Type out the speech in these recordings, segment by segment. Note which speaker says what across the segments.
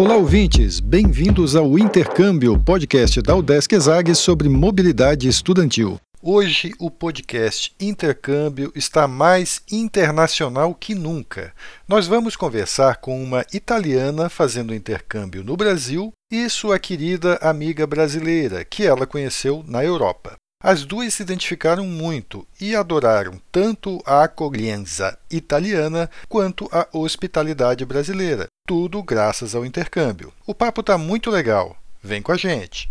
Speaker 1: Olá, ouvintes! Bem-vindos ao Intercâmbio, podcast da Udesc Exag sobre mobilidade estudantil. Hoje o podcast Intercâmbio está mais internacional que nunca. Nós vamos conversar com uma italiana fazendo intercâmbio no Brasil e sua querida amiga brasileira, que ela conheceu na Europa. As duas se identificaram muito e adoraram tanto a accoglienza italiana quanto a hospitalidade brasileira, tudo graças ao intercâmbio. O papo está muito legal. Vem com a gente!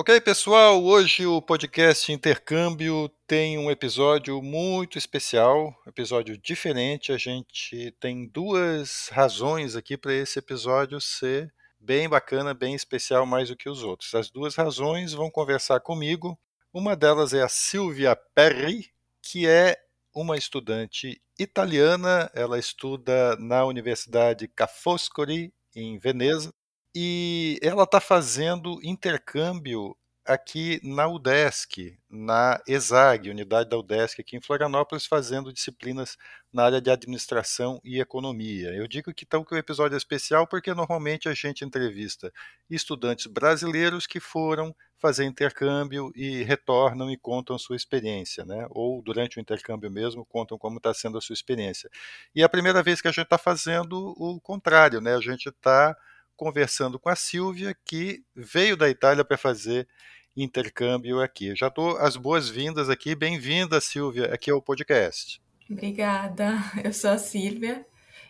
Speaker 1: Ok, pessoal, hoje o podcast Intercâmbio tem um episódio muito especial, episódio diferente. A gente tem duas razões aqui para esse episódio ser bem bacana, bem especial mais do que os outros. As duas razões vão conversar comigo. Uma delas é a Silvia Perri, que é uma estudante italiana. Ela estuda na Universidade Ca' Foscari, em Veneza, e ela está fazendo intercâmbio aqui na UDESC, na ESAG, unidade da UDESC aqui em Florianópolis, fazendo disciplinas na área de administração e economia. Eu digo que então que o episódio é especial porque normalmente a gente entrevista estudantes brasileiros que foram fazer intercâmbio e retornam e contam sua experiência, né? Ou durante o intercâmbio mesmo contam como está sendo a sua experiência. E é a primeira vez que a gente está fazendo o contrário, né? A gente está conversando com a Silvia, que veio da Itália para fazer intercâmbio aqui. Já dou as boas-vindas aqui. Bem-vinda, Silvia, aqui ao podcast.
Speaker 2: Obrigada. Eu sou a Silvia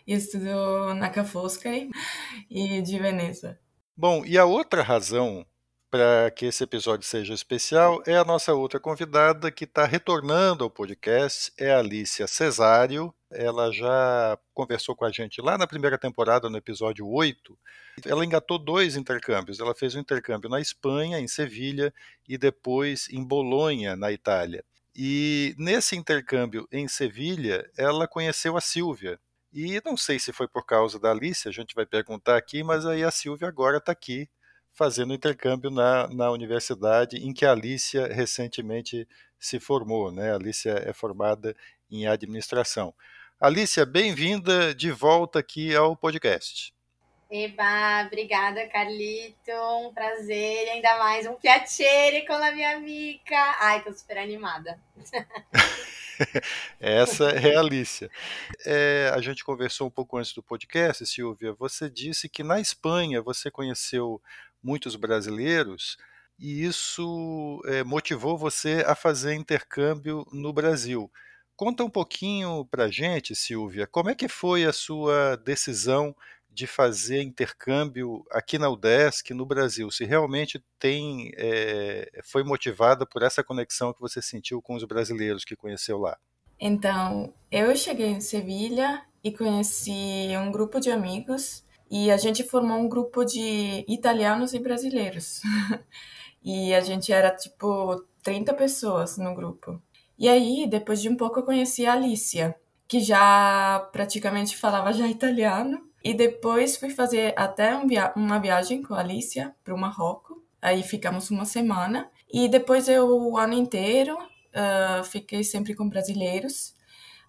Speaker 2: e estudo na Ca' Foscari e de Veneza.
Speaker 1: Bom, e a outra razão para que esse episódio seja especial é a nossa outra convidada que está retornando ao podcast, é a Alicia Cesário. Ela já conversou com a gente lá na primeira temporada, no episódio 8. Ela engatou dois intercâmbios. Ela fez um intercâmbio na Espanha, em Sevilha, e depois em Bolonha, na Itália. E nesse intercâmbio em Sevilha, ela conheceu a Silvia. E não sei se foi por causa da Alicia, a gente vai perguntar aqui, mas aí a Silvia agora está aqui fazendo intercâmbio na, na universidade em que a Alicia recentemente se formou. Né? A Alicia é formada em administração. Alicia, bem-vinda de volta aqui ao podcast.
Speaker 3: Eba, obrigada, Carlito. Um prazer, ainda mais um piacere com a minha amiga. Ai, tô super animada.
Speaker 1: Essa é a Alicia. É, a gente conversou um pouco antes do podcast, Silvia. Você disse que na Espanha você conheceu muitos brasileiros, e isso é, motivou você a fazer intercâmbio no Brasil. Conta um pouquinho para gente, Silvia, como é que foi a sua decisão de fazer intercâmbio aqui na UDESC, no Brasil? Se realmente tem, é, foi motivada por essa conexão que você sentiu com os brasileiros que conheceu lá?
Speaker 2: Então, eu cheguei em Sevilha e conheci um grupo de amigos e a gente formou um grupo de italianos e brasileiros. e a gente era tipo 30 pessoas no grupo. E aí, depois de um pouco, eu conheci a Alicia, que já praticamente falava já italiano. E depois fui fazer até um via uma viagem com a Alicia para o Marrocos. Aí ficamos uma semana. E depois eu, o ano inteiro, uh, fiquei sempre com brasileiros.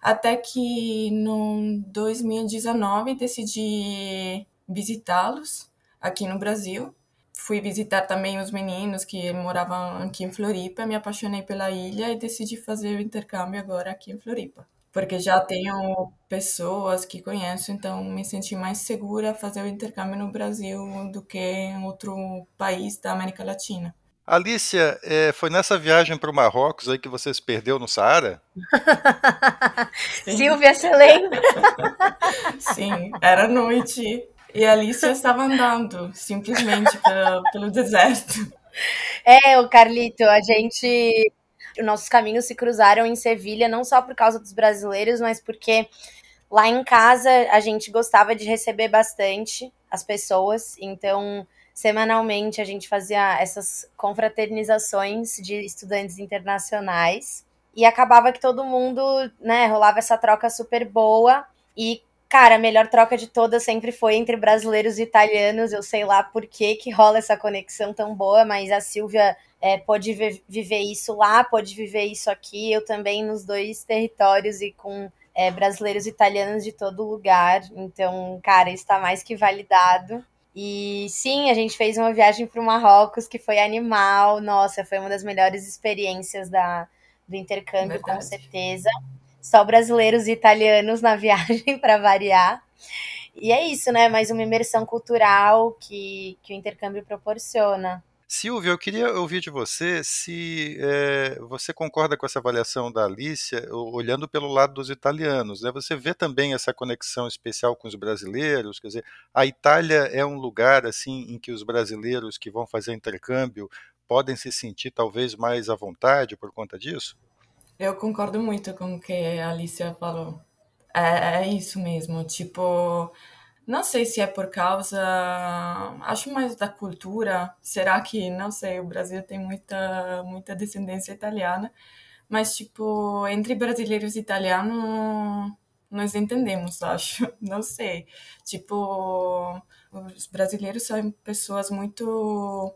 Speaker 2: Até que no 2019 decidi visitá-los aqui no Brasil. Fui visitar também os meninos que moravam aqui em Floripa, me apaixonei pela ilha e decidi fazer o intercâmbio agora aqui em Floripa. Porque já tenho pessoas que conheço, então me senti mais segura fazer o intercâmbio no Brasil do que em outro país da América Latina.
Speaker 1: Alicia, é, foi nessa viagem para o Marrocos aí que você se perdeu no Saara?
Speaker 3: Silvia, você lembra?
Speaker 2: Sim, era noite. E a Alicia estava andando simplesmente pelo, pelo deserto.
Speaker 3: É, o Carlito, a gente. Nossos caminhos se cruzaram em Sevilha, não só por causa dos brasileiros, mas porque lá em casa a gente gostava de receber bastante as pessoas. Então, semanalmente a gente fazia essas confraternizações de estudantes internacionais e acabava que todo mundo, né, rolava essa troca super boa e cara, a melhor troca de todas sempre foi entre brasileiros e italianos. Eu sei lá por que que rola essa conexão tão boa, mas a Silvia é, pode viver isso lá, pode viver isso aqui. Eu também nos dois territórios e com é, brasileiros e italianos de todo lugar. Então, cara, está mais que validado. E sim, a gente fez uma viagem para o Marrocos que foi animal. Nossa, foi uma das melhores experiências da, do intercâmbio, Verdade. com certeza. Só brasileiros e italianos na viagem, para variar. E é isso, né? Mais uma imersão cultural que, que o intercâmbio proporciona.
Speaker 1: Silvia, eu queria ouvir de você se é, você concorda com essa avaliação da Alicia, olhando pelo lado dos italianos. Né? Você vê também essa conexão especial com os brasileiros? Quer dizer, a Itália é um lugar assim em que os brasileiros que vão fazer intercâmbio podem se sentir talvez mais à vontade por conta disso?
Speaker 2: Eu concordo muito com o que a Alicia falou. É, é isso mesmo. Tipo, não sei se é por causa, acho mais da cultura. Será que, não sei, o Brasil tem muita, muita descendência italiana, mas tipo, entre brasileiros e italianos nós entendemos, acho. Não sei. Tipo, os brasileiros são pessoas muito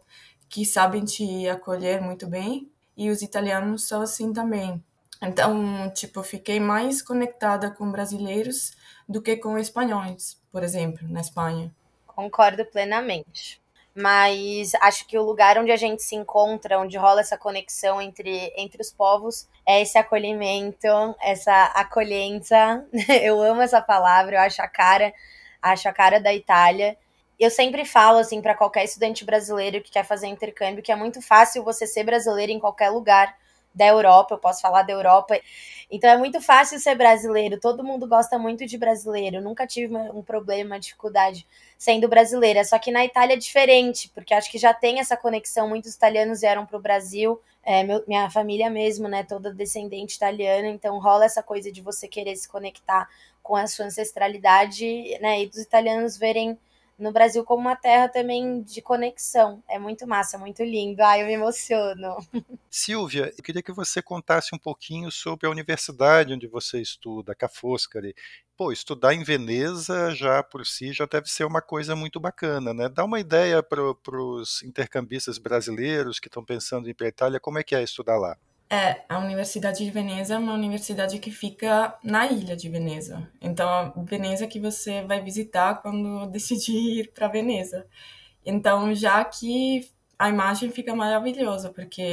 Speaker 2: que sabem te acolher muito bem e os italianos são assim também. Então, tipo, fiquei mais conectada com brasileiros do que com espanhóis, por exemplo, na Espanha.
Speaker 3: Concordo plenamente. Mas acho que o lugar onde a gente se encontra, onde rola essa conexão entre, entre os povos, é esse acolhimento, essa acolhença. Eu amo essa palavra, eu acho a cara, acho a cara da Itália. Eu sempre falo assim para qualquer estudante brasileiro que quer fazer intercâmbio que é muito fácil você ser brasileiro em qualquer lugar da Europa, eu posso falar da Europa. Então é muito fácil ser brasileiro, todo mundo gosta muito de brasileiro. Nunca tive um problema, uma dificuldade sendo brasileira. Só que na Itália é diferente, porque acho que já tem essa conexão. Muitos italianos vieram para o Brasil, é, meu, minha família mesmo, né, toda descendente italiana. Então rola essa coisa de você querer se conectar com a sua ancestralidade, né, e dos italianos verem no Brasil como uma terra também de conexão. É muito massa, muito lindo. Ai, eu me emociono.
Speaker 1: Silvia, eu queria que você contasse um pouquinho sobre a universidade onde você estuda, Ca' Foscari. Pô, estudar em Veneza já por si já deve ser uma coisa muito bacana, né? Dá uma ideia para os intercambistas brasileiros que estão pensando em ir para a Itália, como é que é estudar lá?
Speaker 2: É, a Universidade de Veneza é uma universidade que fica na ilha de Veneza. Então, a Veneza que você vai visitar quando decidir ir para Veneza. Então, já que a imagem fica maravilhosa, porque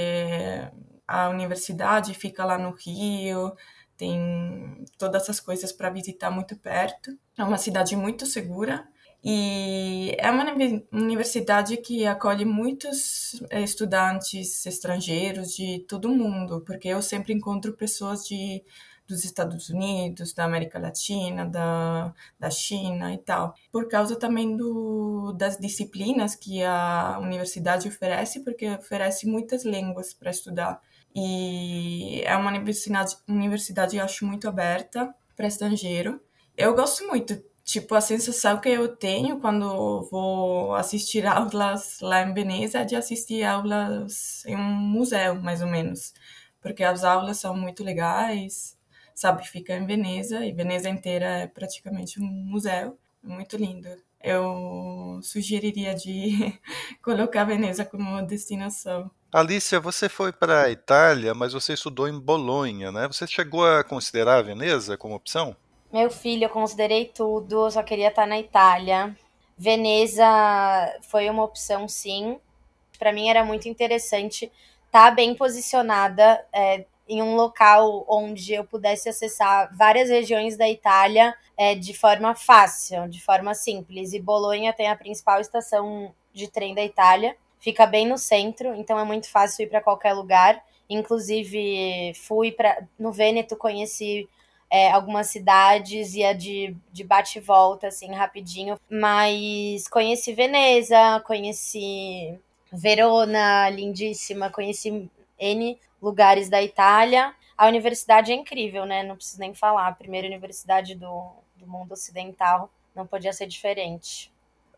Speaker 2: a universidade fica lá no Rio, tem todas essas coisas para visitar muito perto. É uma cidade muito segura e é uma universidade que acolhe muitos eh, estudantes estrangeiros de todo o mundo, porque eu sempre encontro pessoas de, dos Estados Unidos, da América Latina, da, da China e tal. Por causa também do, das disciplinas que a universidade oferece, porque oferece muitas línguas para estudar. E é uma universidade, universidade eu acho muito aberta para estrangeiro. Eu gosto muito Tipo, a sensação que eu tenho quando vou assistir aulas lá em Veneza é de assistir aulas em um museu, mais ou menos. Porque as aulas são muito legais, sabe? Fica em Veneza e Veneza inteira é praticamente um museu. É muito lindo. Eu sugeriria de colocar Veneza como destinação.
Speaker 1: Alicia, você foi para a Itália, mas você estudou em Bolonha, né? Você chegou a considerar a Veneza como opção?
Speaker 3: Meu filho, eu considerei tudo, eu só queria estar na Itália. Veneza foi uma opção, sim. Para mim era muito interessante estar tá bem posicionada é, em um local onde eu pudesse acessar várias regiões da Itália é, de forma fácil, de forma simples. E Bolonha tem a principal estação de trem da Itália, fica bem no centro, então é muito fácil ir para qualquer lugar. Inclusive, fui para no Vêneto, conheci é, algumas cidades, ia de, de bate volta, assim, rapidinho. Mas conheci Veneza, conheci Verona, lindíssima, conheci N lugares da Itália. A universidade é incrível, né? Não preciso nem falar. A primeira universidade do, do mundo ocidental não podia ser diferente.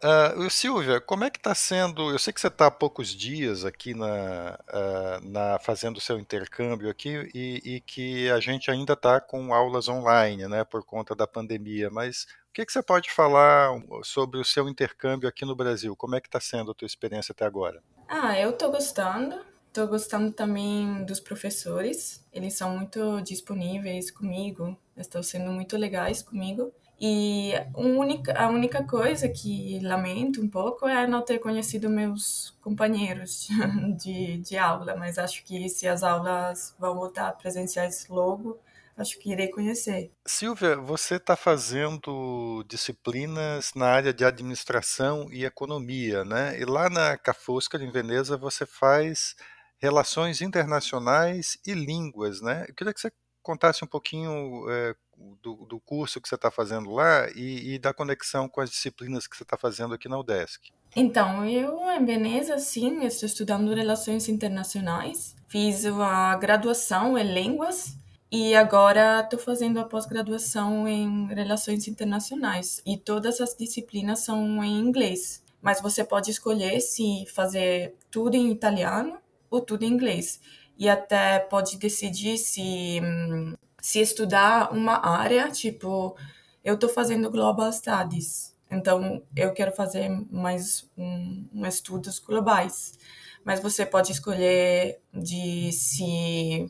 Speaker 1: Uh, Silvia, como é que está sendo? Eu sei que você está há poucos dias aqui na, uh, na fazendo o seu intercâmbio aqui e, e que a gente ainda está com aulas online, né, por conta da pandemia. Mas o que, que você pode falar sobre o seu intercâmbio aqui no Brasil? Como é que está sendo a tua experiência até agora?
Speaker 2: Ah, eu estou gostando. Estou gostando também dos professores. Eles são muito disponíveis comigo. Estão sendo muito legais comigo. E a única, a única coisa que lamento um pouco é não ter conhecido meus companheiros de, de aula, mas acho que se as aulas vão voltar presenciais logo, acho que irei conhecer.
Speaker 1: Silvia, você está fazendo disciplinas na área de administração e economia, né? E lá na Cafosca, em Veneza, você faz relações internacionais e línguas, né? Eu queria que você contasse um pouquinho é, do, do, curso que você está fazendo lá e, e, da conexão com as disciplinas que você está fazendo aqui na UDESC.
Speaker 2: Então, eu em Veneza, sim, estou estudando Relações Internacionais. Fiz a graduação em Línguas e agora estou fazendo a pós-graduação em Relações Internacionais. E todas as disciplinas são em inglês. Mas você pode escolher se fazer tudo em italiano ou tudo em inglês. E até pode decidir se hum, se estudar uma área, tipo, eu estou fazendo Global Studies, então eu quero fazer mais um, um estudos globais. Mas você pode escolher de se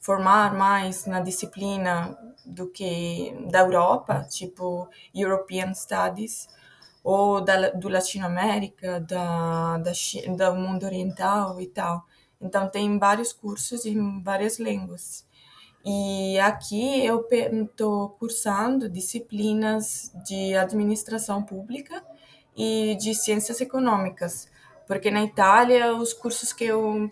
Speaker 2: formar mais na disciplina do que da Europa, tipo European Studies, ou da, do Latinoamérica, da, da, do mundo oriental e tal. Então, tem vários cursos em várias línguas. E aqui eu estou cursando disciplinas de administração pública e de ciências econômicas, porque na Itália os cursos que eu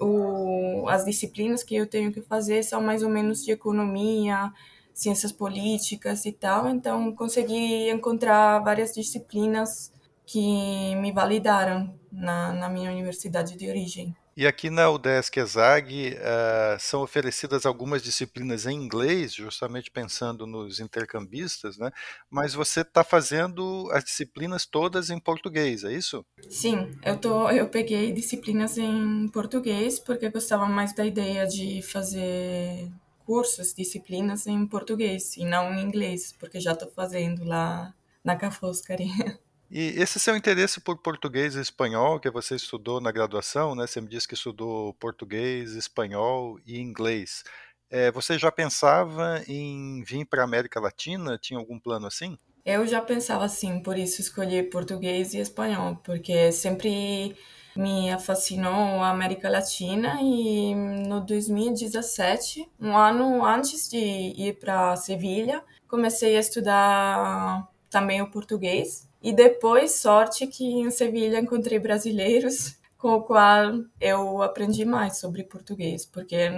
Speaker 2: o, as disciplinas que eu tenho que fazer são mais ou menos de economia, ciências políticas e tal, então consegui encontrar várias disciplinas que me validaram na, na minha universidade de origem.
Speaker 1: E aqui na UDESC ESAG uh, são oferecidas algumas disciplinas em inglês, justamente pensando nos intercambistas, né? mas você está fazendo as disciplinas todas em português, é isso?
Speaker 2: Sim, eu, tô, eu peguei disciplinas em português porque gostava mais da ideia de fazer cursos, disciplinas em português e não em inglês, porque já estou fazendo lá na Cafoscari.
Speaker 1: E esse seu interesse por português e espanhol, que você estudou na graduação, né? Você me disse que estudou português, espanhol e inglês. É, você já pensava em vir para a América Latina? Tinha algum plano assim?
Speaker 2: Eu já pensava assim, por isso escolhi português e espanhol, porque sempre me fascinou a América Latina e no 2017, um ano antes de ir para Sevilha, comecei a estudar também o português e depois, sorte que em Sevilha encontrei brasileiros com o qual eu aprendi mais sobre português, porque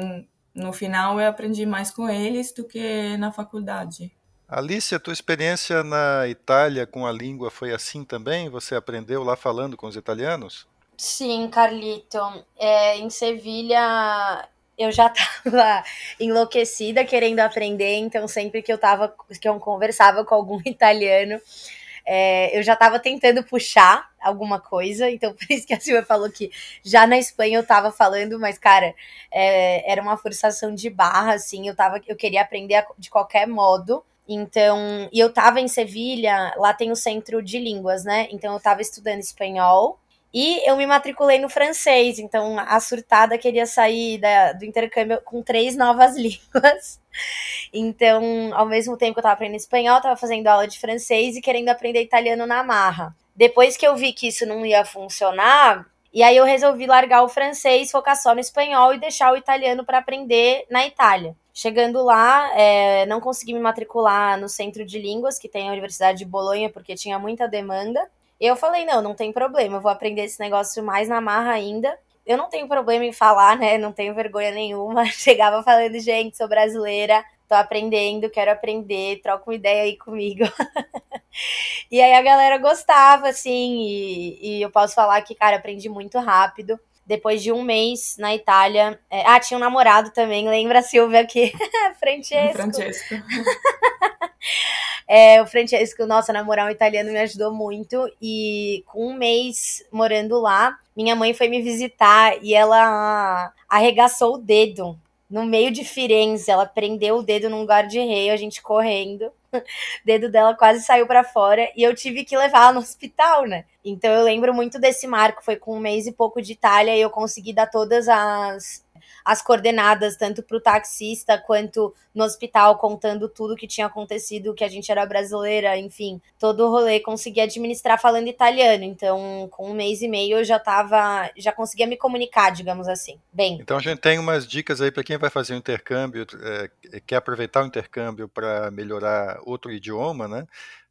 Speaker 2: no final eu aprendi mais com eles do que na faculdade.
Speaker 1: Alice, a tua experiência na Itália com a língua foi assim também? Você aprendeu lá falando com os italianos?
Speaker 3: Sim, Carlito. É, em Sevilha eu já estava enlouquecida querendo aprender, então sempre que eu tava, que eu conversava com algum italiano, é, eu já estava tentando puxar alguma coisa, então por isso que a Silvia falou que já na Espanha eu estava falando, mas cara, é, era uma forçação de barra, assim, eu tava, eu queria aprender de qualquer modo. Então, e eu tava em Sevilha, lá tem o centro de línguas, né? Então eu tava estudando espanhol e eu me matriculei no francês, então a surtada queria sair da, do intercâmbio com três novas línguas. Então, ao mesmo tempo que eu estava aprendendo espanhol, estava fazendo aula de francês e querendo aprender italiano na marra. Depois que eu vi que isso não ia funcionar, e aí eu resolvi largar o francês, focar só no espanhol e deixar o italiano para aprender na Itália. Chegando lá, é, não consegui me matricular no centro de línguas, que tem a Universidade de Bolonha, porque tinha muita demanda. Eu falei, não, não tem problema, eu vou aprender esse negócio mais na marra ainda. Eu não tenho problema em falar, né? Não tenho vergonha nenhuma. Chegava falando, gente, sou brasileira, tô aprendendo, quero aprender, troca uma ideia aí comigo. e aí a galera gostava, assim, e, e, eu posso falar que, cara, aprendi muito rápido. Depois de um mês na Itália. É, ah, tinha um namorado também, lembra, Silvia, aqui? Francesco. Francesco. É, o Francesco, nossa, namorar um italiano me ajudou muito. E com um mês morando lá, minha mãe foi me visitar e ela arregaçou o dedo no meio de Firenze. Ela prendeu o dedo num guarda-reio, a gente correndo. O dedo dela quase saiu para fora e eu tive que levá-la no hospital, né? Então eu lembro muito desse marco. Foi com um mês e pouco de Itália e eu consegui dar todas as as coordenadas, tanto para o taxista quanto no hospital, contando tudo que tinha acontecido, que a gente era brasileira, enfim, todo o rolê consegui administrar falando italiano. Então, com um mês e meio eu já tava, já conseguia me comunicar, digamos assim. Bem.
Speaker 1: Então a gente tem umas dicas aí para quem vai fazer o intercâmbio, é, quer aproveitar o intercâmbio para melhorar outro idioma, né?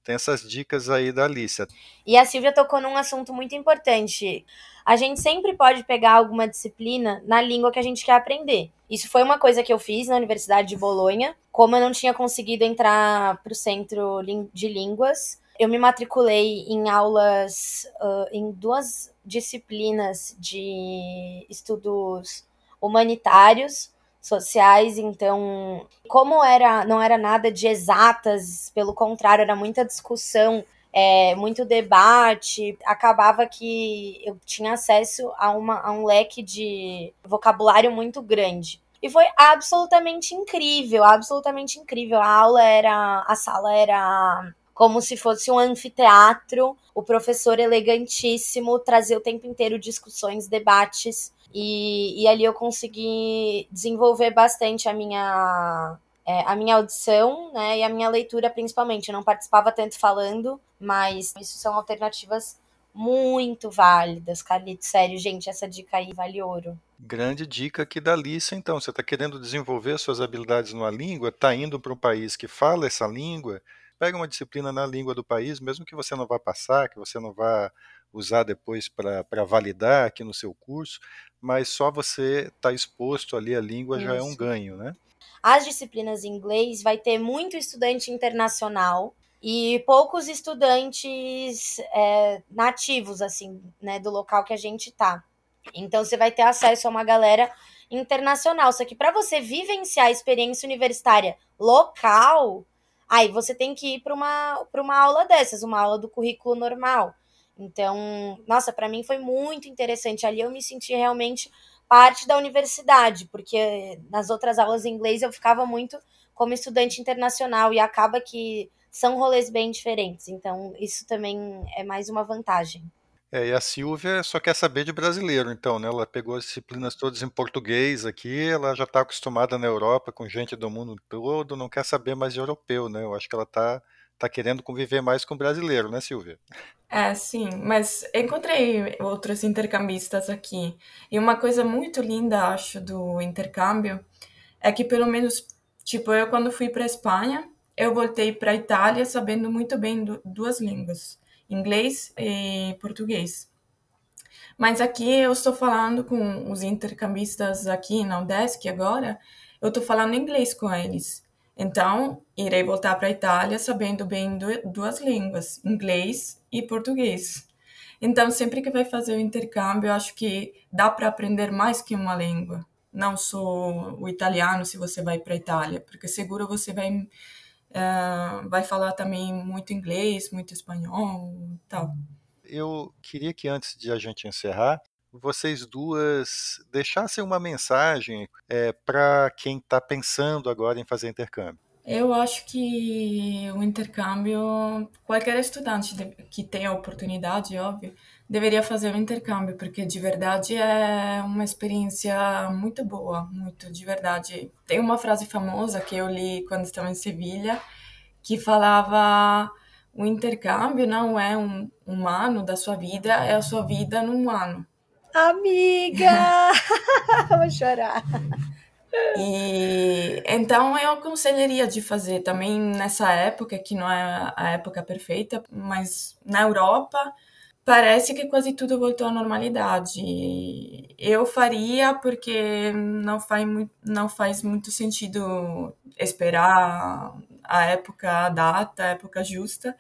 Speaker 1: Tem essas dicas aí da Alicia.
Speaker 3: E a Silvia tocou num assunto muito importante. A gente sempre pode pegar alguma disciplina na língua que a gente quer aprender. Isso foi uma coisa que eu fiz na Universidade de Bolonha. Como eu não tinha conseguido entrar para o centro de línguas, eu me matriculei em aulas, uh, em duas disciplinas de estudos humanitários sociais, então, como era não era nada de exatas, pelo contrário, era muita discussão, é, muito debate, acabava que eu tinha acesso a, uma, a um leque de vocabulário muito grande. E foi absolutamente incrível, absolutamente incrível. A aula era, a sala era como se fosse um anfiteatro, o professor elegantíssimo trazia o tempo inteiro discussões, debates e, e ali eu consegui desenvolver bastante a minha, é, a minha audição né, e a minha leitura, principalmente. Eu não participava tanto falando, mas isso são alternativas muito válidas, Carlito. Sério, gente, essa dica aí vale ouro.
Speaker 1: Grande dica aqui da Alice, então. Você está querendo desenvolver suas habilidades numa língua, está indo para um país que fala essa língua, pega uma disciplina na língua do país, mesmo que você não vá passar, que você não vá usar depois para validar aqui no seu curso, mas só você estar tá exposto ali à língua Isso. já é um ganho, né?
Speaker 3: As disciplinas em inglês vai ter muito estudante internacional e poucos estudantes é, nativos, assim, né, do local que a gente tá. Então você vai ter acesso a uma galera internacional. Só que para você vivenciar a experiência universitária local, aí você tem que ir para uma, uma aula dessas, uma aula do currículo normal. Então, nossa, para mim foi muito interessante. Ali eu me senti realmente parte da universidade, porque nas outras aulas em inglês eu ficava muito como estudante internacional e acaba que são rolês bem diferentes. Então, isso também é mais uma vantagem.
Speaker 1: É, e a Silvia só quer saber de brasileiro, então, né? Ela pegou as disciplinas todas em português aqui, ela já está acostumada na Europa com gente do mundo todo, não quer saber mais de europeu, né? Eu acho que ela está tá querendo conviver mais com brasileiro, né, Silvia?
Speaker 2: É, sim, mas encontrei outros intercambistas aqui. E uma coisa muito linda, acho, do intercâmbio é que, pelo menos, tipo, eu quando fui para Espanha, eu voltei para Itália sabendo muito bem duas línguas, inglês e português. Mas aqui eu estou falando com os intercambistas aqui na UDESC agora, eu estou falando inglês com eles. Então, irei voltar para a Itália sabendo bem duas línguas, inglês e português. Então, sempre que vai fazer o intercâmbio, acho que dá para aprender mais que uma língua. Não só o italiano, se você vai para a Itália, porque seguro você vai, uh, vai falar também muito inglês, muito espanhol tal.
Speaker 1: Eu queria que antes de a gente encerrar, vocês duas deixassem uma mensagem é, para quem está pensando agora em fazer intercâmbio.
Speaker 2: Eu acho que o intercâmbio, qualquer estudante que tenha oportunidade, óbvio, deveria fazer o intercâmbio, porque de verdade é uma experiência muito boa, muito de verdade. Tem uma frase famosa que eu li quando estava em Sevilha, que falava o intercâmbio não é um, um ano da sua vida, é a sua vida num ano.
Speaker 3: Amiga! Vou chorar.
Speaker 2: E então eu aconselharia de fazer também nessa época, que não é a época perfeita, mas na Europa parece que quase tudo voltou à normalidade. Eu faria porque não faz, não faz muito sentido esperar a época, a data, a época justa,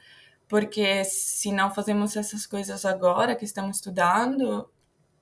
Speaker 2: porque se não fazemos essas coisas agora que estamos estudando,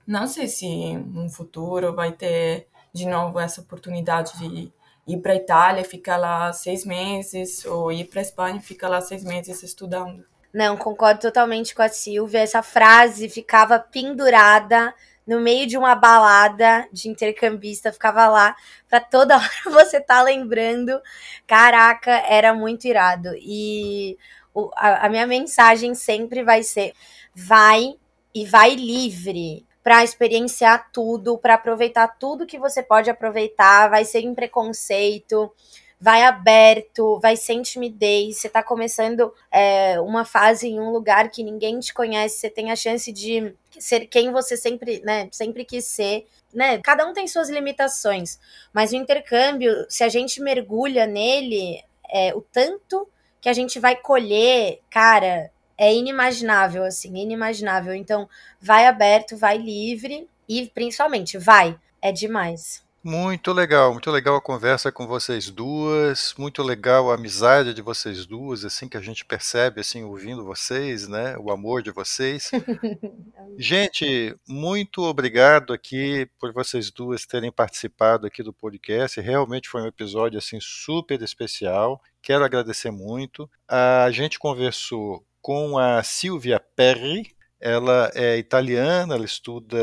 Speaker 2: não sei se no futuro vai ter de novo essa oportunidade de ir para a Itália, ficar lá seis meses, ou ir para a Espanha, ficar lá seis meses estudando.
Speaker 3: Não, concordo totalmente com a Silvia. Essa frase ficava pendurada no meio de uma balada de intercambista, ficava lá para toda hora você tá lembrando. Caraca, era muito irado. E o, a, a minha mensagem sempre vai ser: vai e vai livre para experienciar tudo, para aproveitar tudo que você pode aproveitar, vai ser em preconceito, vai aberto, vai sem timidez, você está começando é, uma fase em um lugar que ninguém te conhece, você tem a chance de ser quem você sempre, né, sempre quis ser, né? Cada um tem suas limitações, mas o intercâmbio, se a gente mergulha nele, é, o tanto que a gente vai colher, cara, é inimaginável, assim, inimaginável. Então, vai aberto, vai livre e principalmente vai. É demais.
Speaker 1: Muito legal, muito legal a conversa com vocês duas, muito legal a amizade de vocês duas, assim que a gente percebe, assim, ouvindo vocês, né, o amor de vocês. gente, muito obrigado aqui por vocês duas terem participado aqui do podcast, realmente foi um episódio, assim, super especial, quero agradecer muito. A gente conversou com a Silvia Perri. Ela é italiana, ela estuda,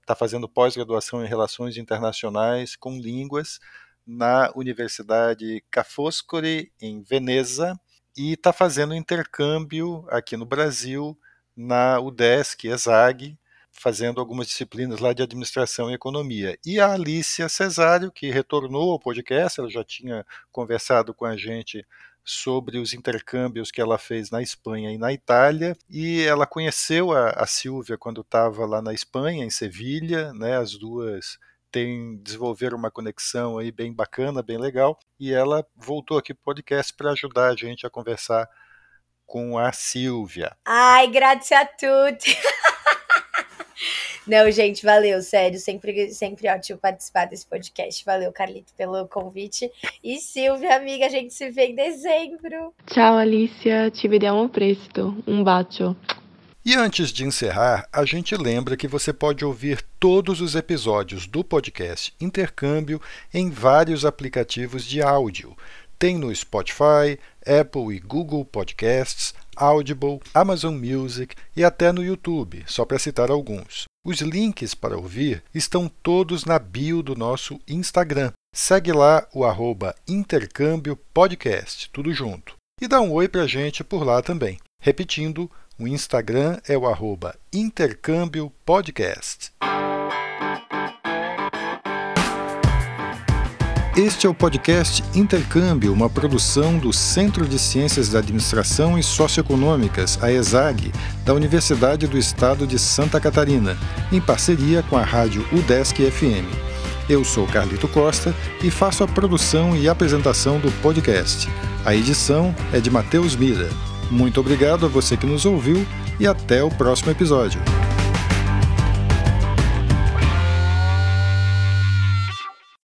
Speaker 1: está uh, fazendo pós-graduação em Relações Internacionais com Línguas na Universidade Ca' Foscari, em Veneza, e está fazendo intercâmbio aqui no Brasil, na UDESC, ESAG, fazendo algumas disciplinas lá de administração e economia. E a Alicia Cesário, que retornou ao podcast, ela já tinha conversado com a gente sobre os intercâmbios que ela fez na Espanha e na Itália, e ela conheceu a, a Silvia quando estava lá na Espanha, em Sevilha, né, as duas têm desenvolveram uma conexão aí bem bacana, bem legal, e ela voltou aqui para o podcast para ajudar a gente a conversar com a Silvia.
Speaker 3: Ai, grazie a tutti! Não, gente, valeu, sério. Sempre, sempre ótimo participar desse podcast. Valeu, Carlito, pelo convite. E Silvia, amiga, a gente se vê em dezembro.
Speaker 4: Tchau, Alicia. Te vediamo presto. Um bacio.
Speaker 1: E antes de encerrar, a gente lembra que você pode ouvir todos os episódios do podcast Intercâmbio em vários aplicativos de áudio. Tem no Spotify, Apple e Google Podcasts, Audible, Amazon Music e até no YouTube, só para citar alguns. Os links para ouvir estão todos na bio do nosso Instagram. Segue lá o arroba intercâmbio podcast, tudo junto. E dá um oi para a gente por lá também. Repetindo, o Instagram é o arroba intercâmbio podcast. Este é o podcast Intercâmbio, uma produção do Centro de Ciências da Administração e Socioeconômicas, a ESAG, da Universidade do Estado de Santa Catarina, em parceria com a rádio UDESC FM. Eu sou Carlito Costa e faço a produção e apresentação do podcast. A edição é de Matheus Mira. Muito obrigado a você que nos ouviu e até o próximo episódio.